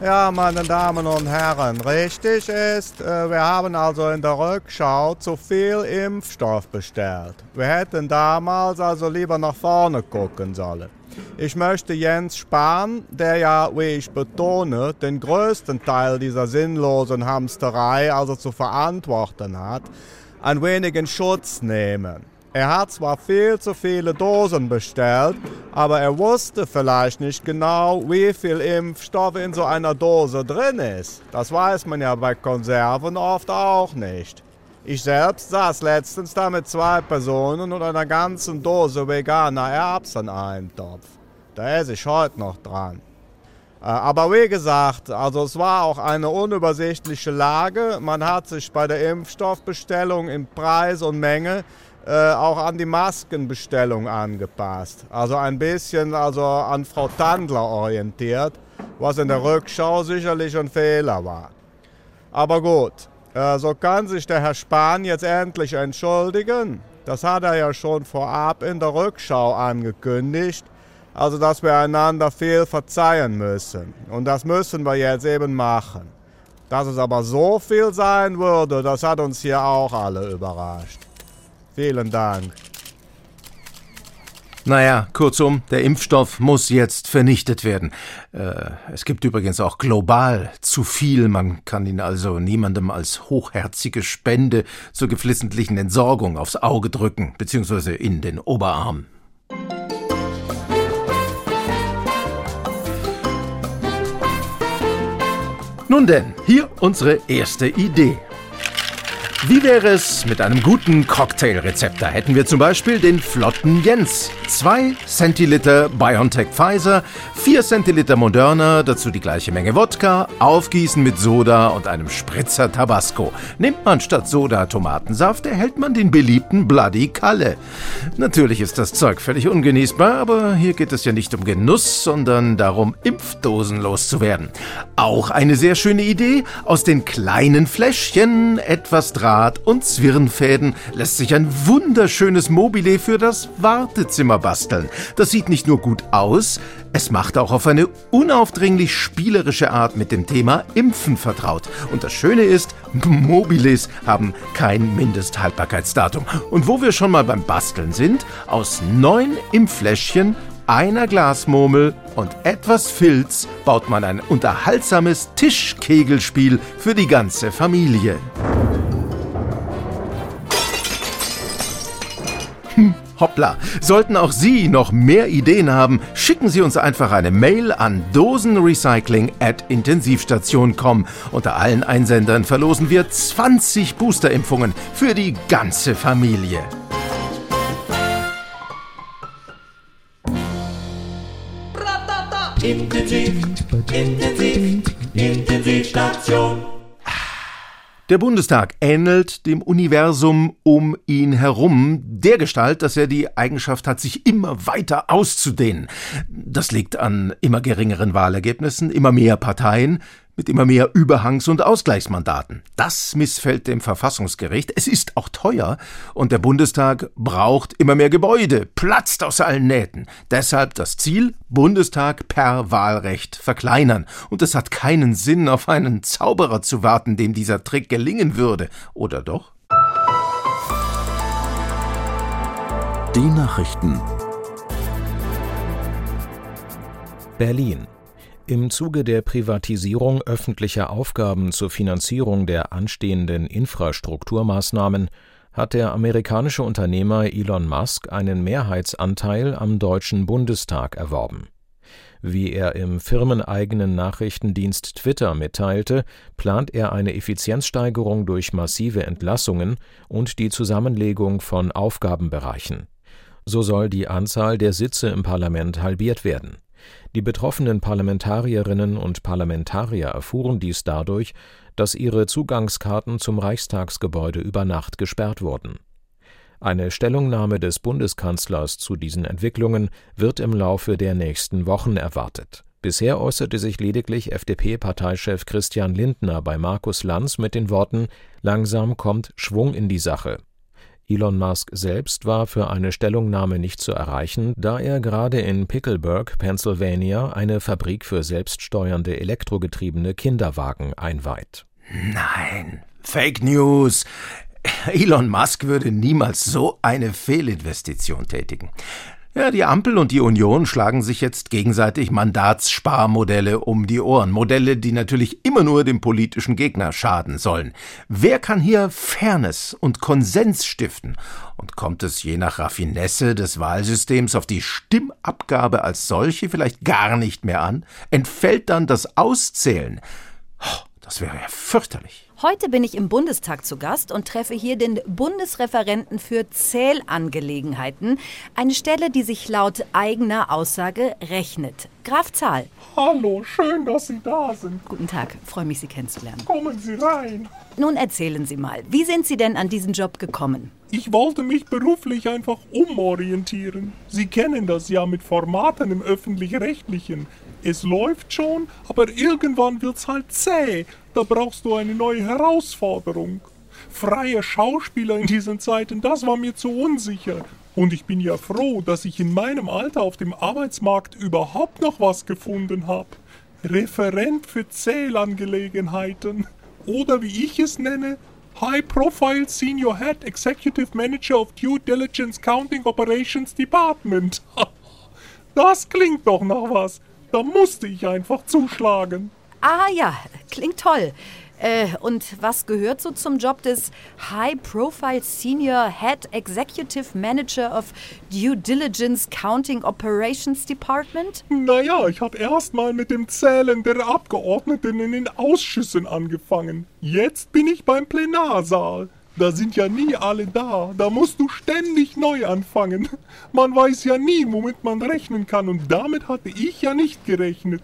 Ja, meine Damen und Herren, richtig ist, äh, wir haben also in der Rückschau zu viel Impfstoff bestellt. Wir hätten damals also lieber nach vorne gucken sollen. Ich möchte Jens Spahn, der ja, wie ich betone, den größten Teil dieser sinnlosen Hamsterei also zu verantworten hat, ein wenig in Schutz nehmen. Er hat zwar viel zu viele Dosen bestellt, aber er wusste vielleicht nicht genau, wie viel Impfstoff in so einer Dose drin ist. Das weiß man ja bei Konserven oft auch nicht. Ich selbst saß letztens da mit zwei Personen und einer ganzen Dose veganer Erbseneintopf. Da esse ich heute noch dran. Äh, Aber wie gesagt, also es war auch eine unübersichtliche Lage. Man hat sich bei der Impfstoffbestellung in Preis und Menge äh, auch an die Maskenbestellung angepasst. Also ein bisschen also an Frau Tandler orientiert, was in der Rückschau sicherlich ein Fehler war. Aber gut, äh, so kann sich der Herr Spahn jetzt endlich entschuldigen. Das hat er ja schon vorab in der Rückschau angekündigt. Also, dass wir einander viel verzeihen müssen. Und das müssen wir jetzt eben machen. Dass es aber so viel sein würde, das hat uns hier auch alle überrascht. Vielen Dank. Naja, kurzum, der Impfstoff muss jetzt vernichtet werden. Äh, es gibt übrigens auch global zu viel. Man kann ihn also niemandem als hochherzige Spende zur geflissentlichen Entsorgung aufs Auge drücken, beziehungsweise in den Oberarm. Nun denn, hier unsere erste Idee. Wie wäre es mit einem guten Cocktailrezept? Da hätten wir zum Beispiel den flotten Jens. 2 Zentiliter BioNTech Pfizer, 4 Zentiliter Moderna, dazu die gleiche Menge Wodka, aufgießen mit Soda und einem Spritzer Tabasco. Nimmt man statt Soda Tomatensaft, erhält man den beliebten Bloody Kalle. Natürlich ist das Zeug völlig ungenießbar, aber hier geht es ja nicht um Genuss, sondern darum, Impfdosen loszuwerden. Auch eine sehr schöne Idee. Aus den kleinen Fläschchen, etwas Draht und Zwirnfäden lässt sich ein wunderschönes Mobile für das Wartezimmer basteln. Das sieht nicht nur gut aus, es macht auch auf eine unaufdringlich spielerische Art mit dem Thema Impfen vertraut. Und das Schöne ist, Mobiles haben kein Mindesthaltbarkeitsdatum. Und wo wir schon mal beim Basteln sind, aus neun Impffläschchen einer Glasmurmel und etwas Filz baut man ein unterhaltsames Tischkegelspiel für die ganze Familie. Hm, hoppla, sollten auch Sie noch mehr Ideen haben, schicken Sie uns einfach eine Mail an dosenrecycling@intensivstation.com. Unter allen Einsendern verlosen wir 20 Boosterimpfungen für die ganze Familie. Intensiv, intensiv, Intensivstation. Der Bundestag ähnelt dem Universum um ihn herum, der Gestalt, dass er die Eigenschaft hat, sich immer weiter auszudehnen. Das liegt an immer geringeren Wahlergebnissen, immer mehr Parteien, mit immer mehr Überhangs- und Ausgleichsmandaten. Das missfällt dem Verfassungsgericht. Es ist auch teuer und der Bundestag braucht immer mehr Gebäude, platzt aus allen Nähten. Deshalb das Ziel, Bundestag per Wahlrecht verkleinern. Und es hat keinen Sinn, auf einen Zauberer zu warten, dem dieser Trick gelingen würde. Oder doch? Die Nachrichten. Berlin. Im Zuge der Privatisierung öffentlicher Aufgaben zur Finanzierung der anstehenden Infrastrukturmaßnahmen hat der amerikanische Unternehmer Elon Musk einen Mehrheitsanteil am Deutschen Bundestag erworben. Wie er im firmeneigenen Nachrichtendienst Twitter mitteilte, plant er eine Effizienzsteigerung durch massive Entlassungen und die Zusammenlegung von Aufgabenbereichen. So soll die Anzahl der Sitze im Parlament halbiert werden. Die betroffenen Parlamentarierinnen und Parlamentarier erfuhren dies dadurch, dass ihre Zugangskarten zum Reichstagsgebäude über Nacht gesperrt wurden. Eine Stellungnahme des Bundeskanzlers zu diesen Entwicklungen wird im Laufe der nächsten Wochen erwartet. Bisher äußerte sich lediglich FDP-Parteichef Christian Lindner bei Markus Lanz mit den Worten Langsam kommt Schwung in die Sache. Elon Musk selbst war für eine Stellungnahme nicht zu erreichen, da er gerade in Pickleburg, Pennsylvania, eine Fabrik für selbststeuernde elektrogetriebene Kinderwagen einweiht. Nein, Fake News. Elon Musk würde niemals so eine Fehlinvestition tätigen. Ja, die Ampel und die Union schlagen sich jetzt gegenseitig Mandatssparmodelle um die Ohren. Modelle, die natürlich immer nur dem politischen Gegner schaden sollen. Wer kann hier Fairness und Konsens stiften? Und kommt es je nach Raffinesse des Wahlsystems auf die Stimmabgabe als solche vielleicht gar nicht mehr an? Entfällt dann das Auszählen? Oh, das wäre ja fürchterlich. Heute bin ich im Bundestag zu Gast und treffe hier den Bundesreferenten für Zählangelegenheiten, eine Stelle, die sich laut eigener Aussage rechnet. Graf Zahl. Hallo, schön, dass Sie da sind. Guten Tag, freue mich, Sie kennenzulernen. Kommen Sie rein. Nun erzählen Sie mal, wie sind Sie denn an diesen Job gekommen? Ich wollte mich beruflich einfach umorientieren. Sie kennen das ja mit Formaten im öffentlich-rechtlichen. Es läuft schon, aber irgendwann wird's halt zäh. Da brauchst du eine neue Herausforderung. Freie Schauspieler in diesen Zeiten, das war mir zu unsicher. Und ich bin ja froh, dass ich in meinem Alter auf dem Arbeitsmarkt überhaupt noch was gefunden habe. Referent für Zählangelegenheiten. Oder wie ich es nenne, High Profile Senior Head Executive Manager of Due Diligence Counting Operations Department. [laughs] Das klingt doch nach was. Da musste ich einfach zuschlagen. Ah ja, klingt toll. Äh, und was gehört so zum Job des High Profile Senior Head Executive Manager of Due Diligence Counting Operations Department? Naja, ich habe erstmal mit dem Zählen der Abgeordneten in den Ausschüssen angefangen. Jetzt bin ich beim Plenarsaal. Da sind ja nie alle da. Da musst du ständig neu anfangen. Man weiß ja nie, womit man rechnen kann. Und damit hatte ich ja nicht gerechnet.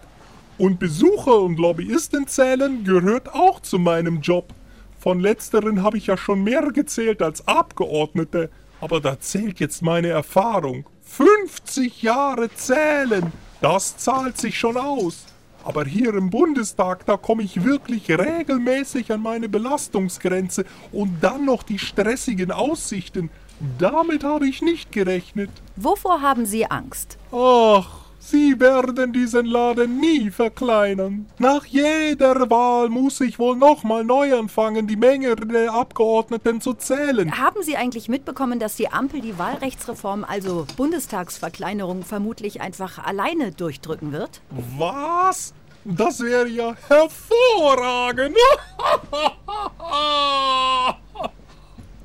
Und Besucher und Lobbyisten zählen gehört auch zu meinem Job. Von letzteren habe ich ja schon mehr gezählt als Abgeordnete. Aber da zählt jetzt meine Erfahrung. 50 Jahre zählen, das zahlt sich schon aus. Aber hier im Bundestag, da komme ich wirklich regelmäßig an meine Belastungsgrenze und dann noch die stressigen Aussichten. Damit habe ich nicht gerechnet. Wovor haben Sie Angst? Ach, Sie werden diesen Laden nie verkleinern. Nach jeder Wahl muss ich wohl nochmal neu anfangen, die Menge der Abgeordneten zu zählen. Haben Sie eigentlich mitbekommen, dass die Ampel die Wahlrechtsreform, also Bundestagsverkleinerung, vermutlich einfach alleine durchdrücken wird? Was? Das wäre ja hervorragend. [laughs]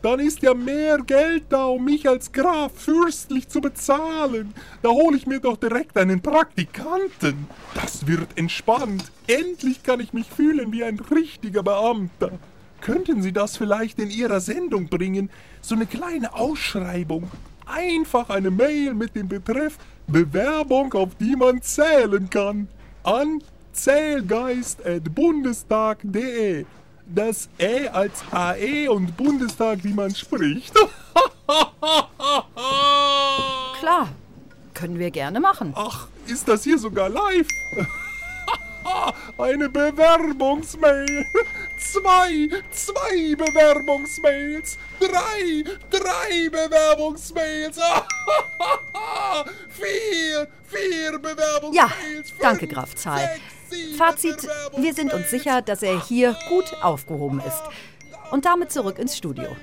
Dann ist ja mehr Geld da, um mich als Graf fürstlich zu bezahlen. Da hole ich mir doch direkt einen Praktikanten. Das wird entspannt. Endlich kann ich mich fühlen wie ein richtiger Beamter. Könnten Sie das vielleicht in Ihrer Sendung bringen? So eine kleine Ausschreibung. Einfach eine Mail mit dem Betreff Bewerbung, auf die man zählen kann. An zählgeist.bundestag.de. Das Ä als AE und Bundestag, wie man spricht. [laughs] Klar, können wir gerne machen. Ach, ist das hier sogar live? [laughs] Eine Bewerbungsmail. Zwei, zwei Bewerbungsmails. Drei, drei Bewerbungsmails. [laughs] vier, vier Bewerbungsmails. Ja, danke, Graf Zahl. Fazit, wir sind uns sicher, dass er hier gut aufgehoben ist. Und damit zurück ins Studio.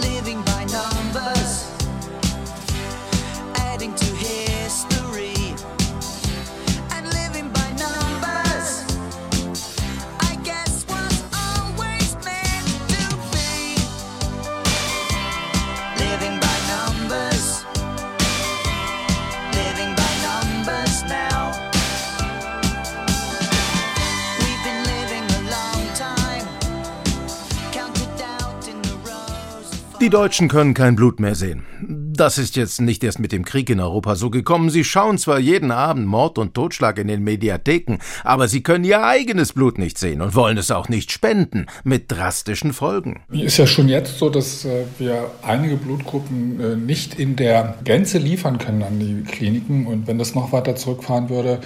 Living by numbers, Die Deutschen können kein Blut mehr sehen. Das ist jetzt nicht erst mit dem Krieg in Europa so gekommen. Sie schauen zwar jeden Abend Mord und Totschlag in den Mediatheken, aber sie können ihr eigenes Blut nicht sehen und wollen es auch nicht spenden, mit drastischen Folgen. Ist ja schon jetzt so, dass äh, wir einige Blutgruppen äh, nicht in der Gänze liefern können an die Kliniken. Und wenn das noch weiter zurückfahren würde,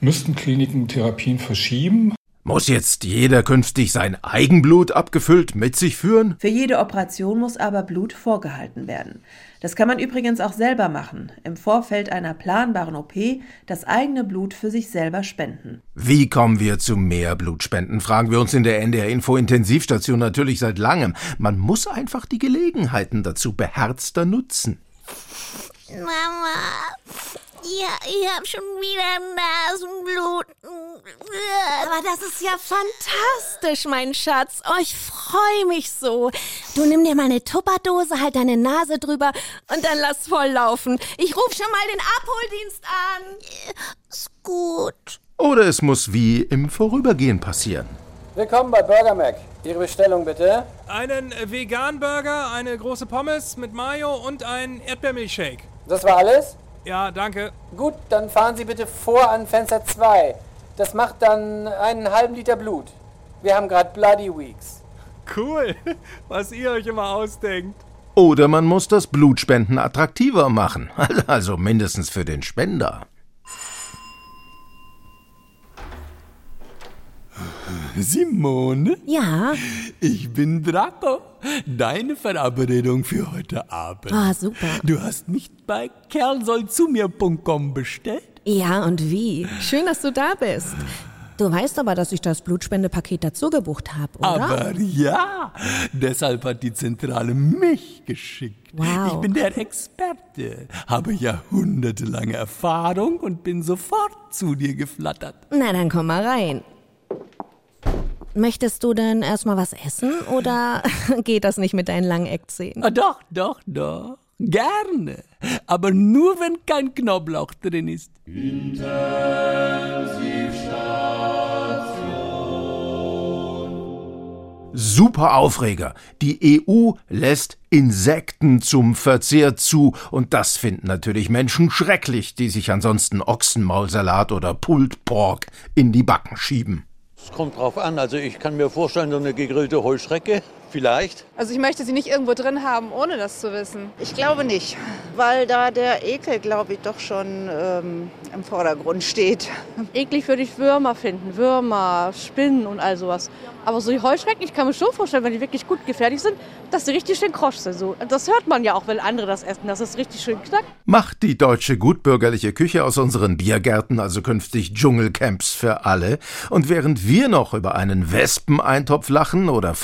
müssten Kliniken Therapien verschieben. Muss jetzt jeder künftig sein Eigenblut abgefüllt mit sich führen? Für jede Operation muss aber Blut vorgehalten werden. Das kann man übrigens auch selber machen. Im Vorfeld einer planbaren OP das eigene Blut für sich selber spenden. Wie kommen wir zu mehr Blutspenden, fragen wir uns in der NDR Info Intensivstation natürlich seit langem. Man muss einfach die Gelegenheiten dazu beherzter nutzen. Mama, ja, ich hab schon wieder Nasenbluten. Aber das ist ja fantastisch, mein Schatz. Oh, ich freue mich so. Du nimm dir mal eine Tupperdose, halt deine Nase drüber und dann lass voll laufen. Ich ruf schon mal den Abholdienst an. Ist gut. Oder es muss wie im Vorübergehen passieren. Willkommen bei Burger Mac. Ihre Bestellung bitte. Einen Vegan-Burger, eine große Pommes mit Mayo und ein Erdbeermilchshake. Das war alles? Ja, danke. Gut, dann fahren Sie bitte vor an Fenster 2. Das macht dann einen halben Liter Blut. Wir haben gerade Bloody Weeks. Cool, [laughs] was ihr euch immer ausdenkt. Oder man muss das Blutspenden attraktiver machen. [laughs] Also mindestens für den Spender. Simone? Ja? Ich bin Draco. Deine Verabredung für heute Abend. Ah, super. Du hast mich bei kerlsollzumir.com bestellt? Ja, und wie? Schön, dass du da bist. Du weißt aber, dass ich das Blutspendepaket dazu gebucht habe, oder? Aber ja, deshalb hat die Zentrale mich geschickt. Wow. Ich bin der Experte, habe jahrhundertelange Erfahrung und bin sofort zu dir geflattert. Na, dann komm mal rein. Möchtest du denn erstmal was essen oder [laughs] geht das nicht mit deinen langen Eckzähnen? Ah, doch, doch, doch. Gerne. Aber nur, wenn kein Knoblauch drin ist. Super Aufreger. Die EU lässt Insekten zum Verzehr zu und das finden natürlich Menschen schrecklich, die sich ansonsten Ochsenmaulsalat oder Pulled Pork in die Backen schieben. Es kommt drauf an. Also ich kann mir vorstellen, so eine gegrillte Heuschrecke, vielleicht. Also ich möchte sie nicht irgendwo drin haben, ohne das zu wissen. Ich glaube nicht, weil da der Ekel, glaube ich, doch schon ähm, im Vordergrund steht. Eklig würde ich Würmer finden, Würmer, Spinnen und all sowas. Aber so die Heuschrecken, ich kann mir schon vorstellen, wenn die wirklich gut gefährlich sind, dass die richtig schön krosch sind. So, das hört man ja auch, wenn andere das essen, dass es richtig schön knackt. Macht die deutsche gutbürgerliche Küche aus unseren Biergärten also künftig Dschungelcamps für alle? Und während wir noch über einen Wespeneintopf lachen oder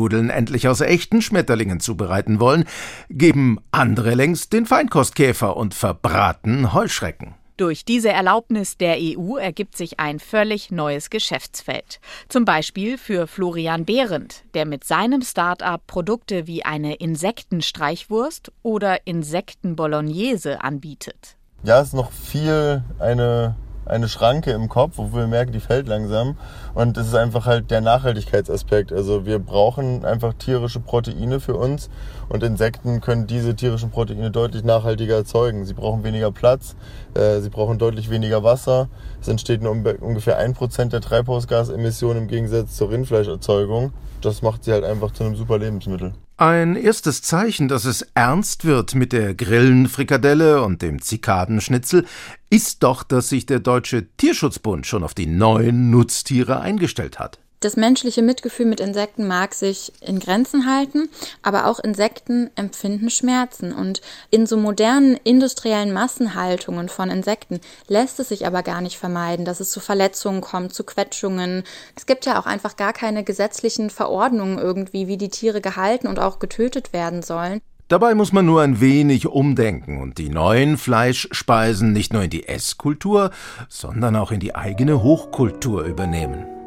Verfalle-Nudeln endlich aus echten Schmetterlingen zubereiten wollen, geben andere längst den Feinkostkäfer und verbraten Heuschrecken. Durch diese Erlaubnis der EU ergibt sich ein völlig neues Geschäftsfeld. Zum Beispiel für Florian Behrendt, der mit seinem Start-up Produkte wie eine Insektenstreichwurst oder Insektenbolognese anbietet. Ja, es ist noch viel eine, eine Schranke im Kopf, wo wir merken, die fällt langsam. Und es ist einfach halt der Nachhaltigkeitsaspekt. Also wir brauchen einfach tierische Proteine für uns und Insekten können diese tierischen Proteine deutlich nachhaltiger erzeugen. Sie brauchen weniger Platz, äh, sie brauchen deutlich weniger Wasser. Es entsteht nur um- ungefähr ein Prozent der Treibhausgasemissionen im Gegensatz zur Rindfleischerzeugung. Das macht sie halt einfach zu einem super Lebensmittel. Ein erstes Zeichen, dass es ernst wird mit der Grillenfrikadelle und dem Zikadenschnitzel, ist doch, dass sich der Deutsche Tierschutzbund schon auf die neuen Nutztiere eingestellt hat. Das menschliche Mitgefühl mit Insekten mag sich in Grenzen halten, aber auch Insekten empfinden Schmerzen. Und in so modernen industriellen Massenhaltungen von Insekten lässt es sich aber gar nicht vermeiden, dass es zu Verletzungen kommt, zu Quetschungen. Es gibt ja auch einfach gar keine gesetzlichen Verordnungen irgendwie, wie die Tiere gehalten und auch getötet werden sollen. Dabei muss man nur ein wenig umdenken und die neuen Fleischspeisen nicht nur in die Esskultur, sondern auch in die eigene Hochkultur übernehmen.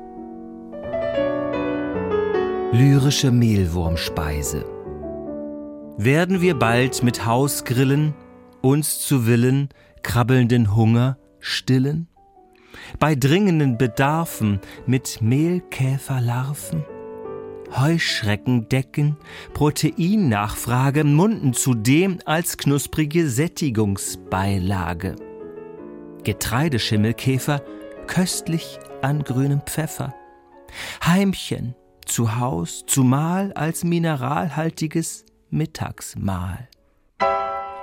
Lyrische Mehlwurmspeise. Werden wir bald mit Hausgrillen uns zu Willen krabbelnden Hunger stillen? Bei dringenden Bedarfen mit Mehlkäferlarven? Heuschrecken decken, Proteinnachfrage munden zudem als knusprige Sättigungsbeilage. Getreideschimmelkäfer köstlich an grünem Pfeffer. Heimchen zu Haus, zumal als mineralhaltiges Mittagsmahl.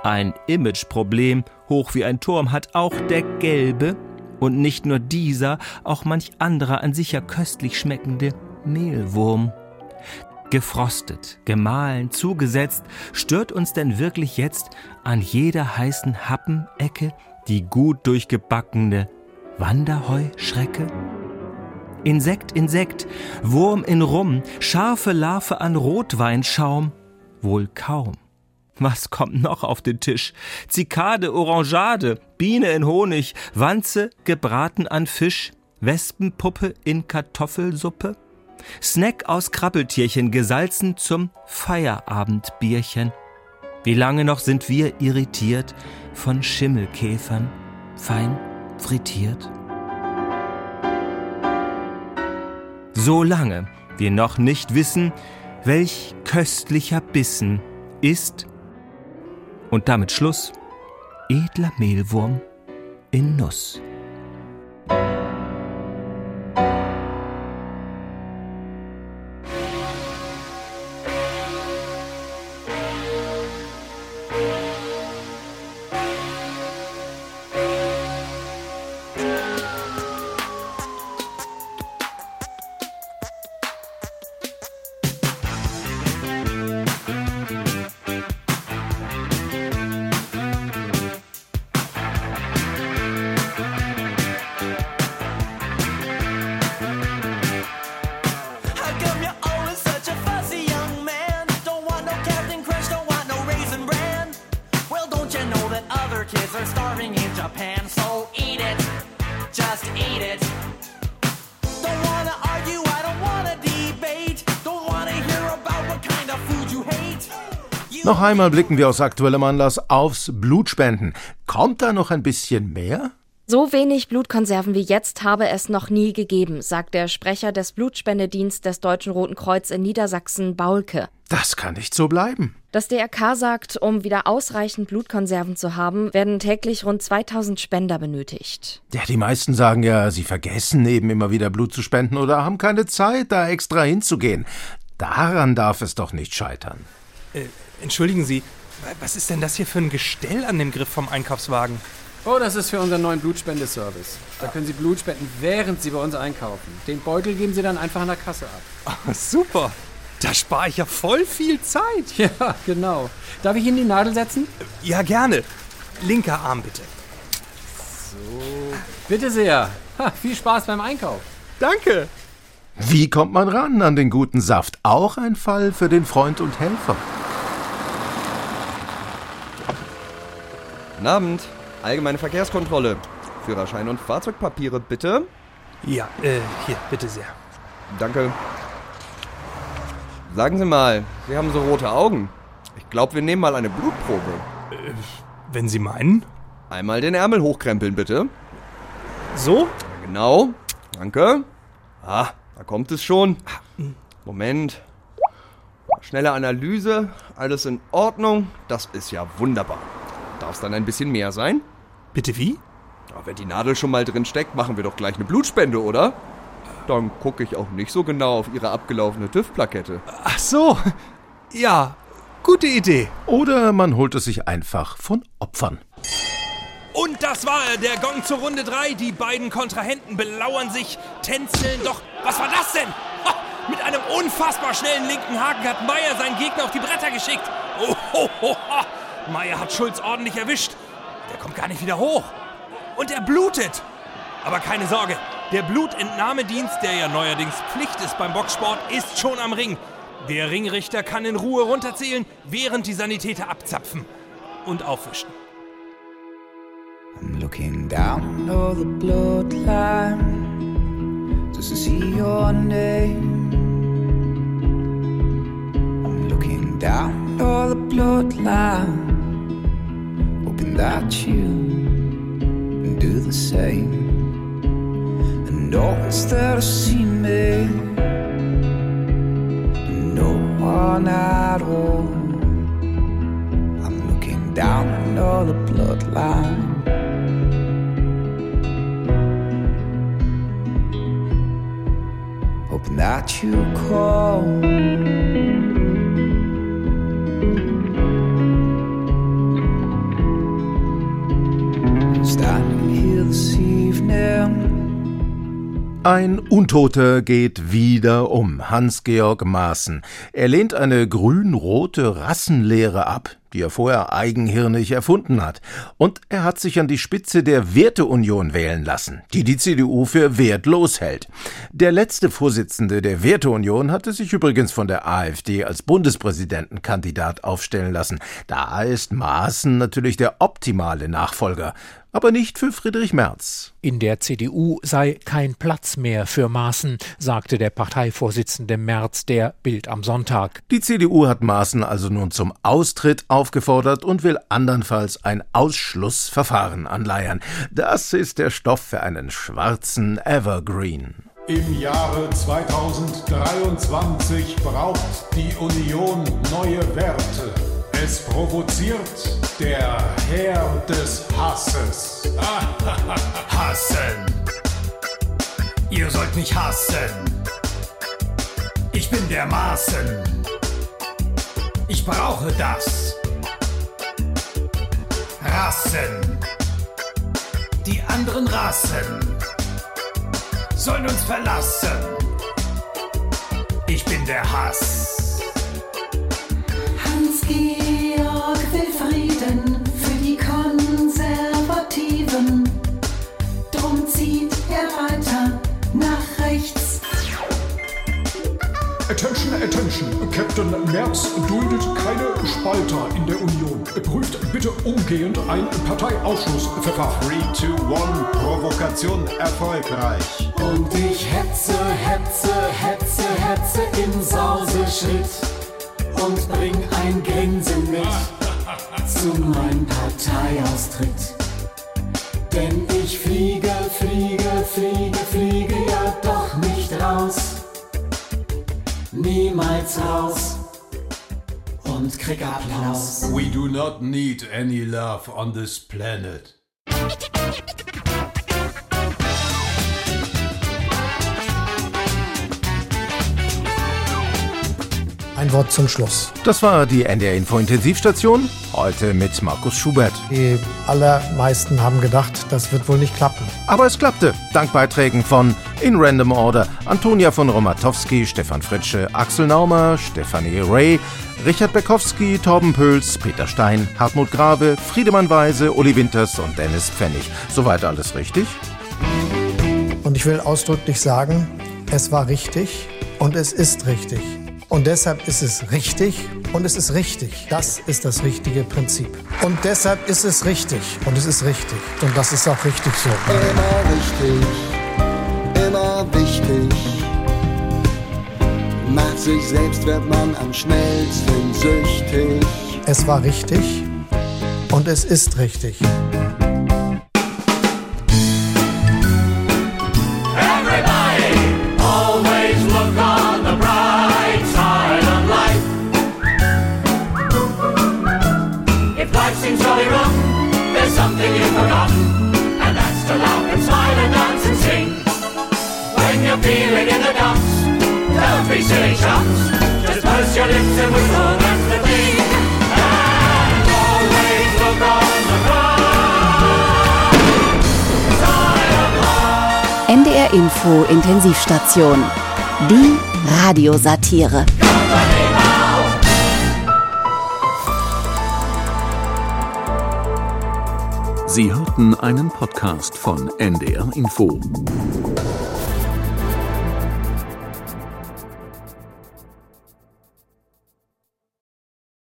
Ein Imageproblem, hoch wie ein Turm, hat auch der gelbe und nicht nur dieser, auch manch anderer an sich ja köstlich schmeckende Mehlwurm. Gefrostet, gemahlen, zugesetzt, stört uns denn wirklich jetzt an jeder heißen Happenecke die gut durchgebackene Wanderheuschrecke? Insekt, Insekt, Wurm in Rum, scharfe Larve an Rotweinschaum, wohl kaum. Was kommt noch auf den Tisch? Zikade, Orangeade, Biene in Honig, Wanze gebraten an Fisch, Wespenpuppe in Kartoffelsuppe, Snack aus Krabbeltierchen gesalzen zum Feierabendbierchen. Wie lange noch sind wir irritiert von Schimmelkäfern, fein frittiert? Solange wir noch nicht wissen, welch köstlicher Bissen ist und damit Schluss, edler Mehlwurm in Nuss. Noch einmal blicken wir aus aktuellem Anlass aufs Blutspenden. Kommt da noch ein bisschen mehr? So wenig Blutkonserven wie jetzt habe es noch nie gegeben, sagt der Sprecher des Blutspendedienst des Deutschen Roten Kreuz in Niedersachsen, Baulke. Das kann nicht so bleiben. Das DRK sagt, um wieder ausreichend Blutkonserven zu haben, werden täglich rund 2000 Spender benötigt. Ja, die meisten sagen ja, sie vergessen eben immer wieder Blut zu spenden oder haben keine Zeit, da extra hinzugehen. Daran darf es doch nicht scheitern. Entschuldigen Sie, was ist denn das hier für ein Gestell an dem Griff vom Einkaufswagen? Oh, das ist für unseren neuen Blutspendeservice. Da können Sie Blut spenden, während Sie bei uns einkaufen. Den Beutel geben Sie dann einfach an der Kasse ab. Ah, super. Da spare ich ja voll viel Zeit. [laughs] Ja, genau. Darf ich Ihnen die Nadel setzen? Ja, gerne. Linker Arm bitte. So. Bitte sehr. Ha, viel Spaß beim Einkauf. Danke. Wie kommt man ran an den guten Saft? Auch ein Fall für den Freund und Helfer. Guten Abend. Allgemeine Verkehrskontrolle. Führerschein und Fahrzeugpapiere, bitte. Ja, äh, hier, bitte sehr. Danke. Sagen Sie mal, Sie haben so rote Augen. Ich glaube, wir nehmen mal eine Blutprobe. Äh, wenn Sie meinen. Einmal den Ärmel hochkrempeln, bitte. So? Genau. Danke. Ah, da kommt es schon. Moment. Schnelle Analyse, alles in Ordnung. Das ist ja wunderbar. Darf es dann ein bisschen mehr sein? Bitte wie? Ja, wenn die Nadel schon mal drin steckt, machen wir doch gleich eine Blutspende, oder? Dann gucke ich auch nicht so genau auf Ihre abgelaufene TÜV-Plakette. Ach so. Ja, gute Idee. Oder man holt es sich einfach von Opfern. Und das war er, der Gong zur Runde 3. Die beiden Kontrahenten belauern sich, tänzeln. Doch, was war das denn? Ha, mit einem unfassbar schnellen linken Haken hat Meier seinen Gegner auf die Bretter geschickt. Oh, ho, ho, ha. Meier hat Schulz ordentlich erwischt. Der kommt gar nicht wieder hoch. Und er blutet. Aber keine Sorge, der Blutentnahmedienst, der ja neuerdings Pflicht ist beim Boxsport, ist schon am Ring. Der Ringrichter kann in Ruhe runterzählen, während die Sanitäter abzapfen und aufwischen. I'm looking down all the bloodline just to see your name. I'm looking down all the bloodline, that you and do the same. And always there to see me, no one at all. I'm looking down on all the bloodline. hoping that you call. Ein Untoter geht wieder um, Hans-Georg Maaßen. Er lehnt eine grün-rote Rassenlehre ab, die er vorher eigenhirnig erfunden hat. Und er hat sich an die Spitze der Werteunion wählen lassen, die die CDU für wertlos hält. Der letzte Vorsitzende der Werteunion hatte sich übrigens von der AfD als Bundespräsidentenkandidat aufstellen lassen. Da ist Maaßen natürlich der optimale Nachfolger aber nicht für Friedrich Merz. In der CDU sei kein Platz mehr für Maaßen, sagte der Parteivorsitzende Merz der Bild am Sonntag. Die CDU hat Maaßen also nun zum Austritt aufgefordert und will andernfalls ein Ausschlussverfahren anleiern. Das ist der Stoff für einen schwarzen Evergreen. Im Jahre 2023 braucht die Union neue Werte. Es provoziert der Herr des Hasses. [laughs] hassen. Ihr sollt mich hassen. Ich bin der Maßen. Ich brauche das. Rassen. Die anderen Rassen sollen uns verlassen. Ich bin der Hass. Hans-Georg Captain Merz duldet keine Spalter in der Union. Prüft bitte umgehend ein Parteiausschlussverfahren. 3, 2, 1, Provokation erfolgreich. Und ich hetze, hetze, hetze, hetze im Sauseschritt. und bring ein Grinsen mit [laughs] zu meinem Parteiaustritt. Denn ich fliege, fliege, fliege, fliege ja doch nicht raus. Niemals raus und krieg Applaus. We do not need any love on this planet. Ein Wort zum Schluss. Das war die NDR Info Intensivstation. Heute mit Markus Schubert. Die allermeisten haben gedacht, das wird wohl nicht klappen. Aber es klappte. Dank Beiträgen von In Random Order, Antonia von Romatowski, Stefan Fritsche, Axel Naumer, Stefanie Ray, Richard Bekowski, Torben Pöls, Peter Stein, Hartmut Grave, Friedemann Weise, Uli Winters und Dennis Pfennig. Soweit alles richtig? Und ich will ausdrücklich sagen, es war richtig und es ist richtig. Und deshalb ist es richtig und es ist richtig. Das ist das richtige Prinzip. Und deshalb ist es richtig und es ist richtig. Und das ist auch richtig so. Immer richtig, immer wichtig. Nach sich selbst wird man am schnellsten süchtig. Es war richtig und es ist richtig. Be silly chumps. Just purse your lips and whistle, that's the thing. And always look on the life. NDR Info Intensivstation. Die Radiosatire. Sie hörten einen Podcast von NDR Info.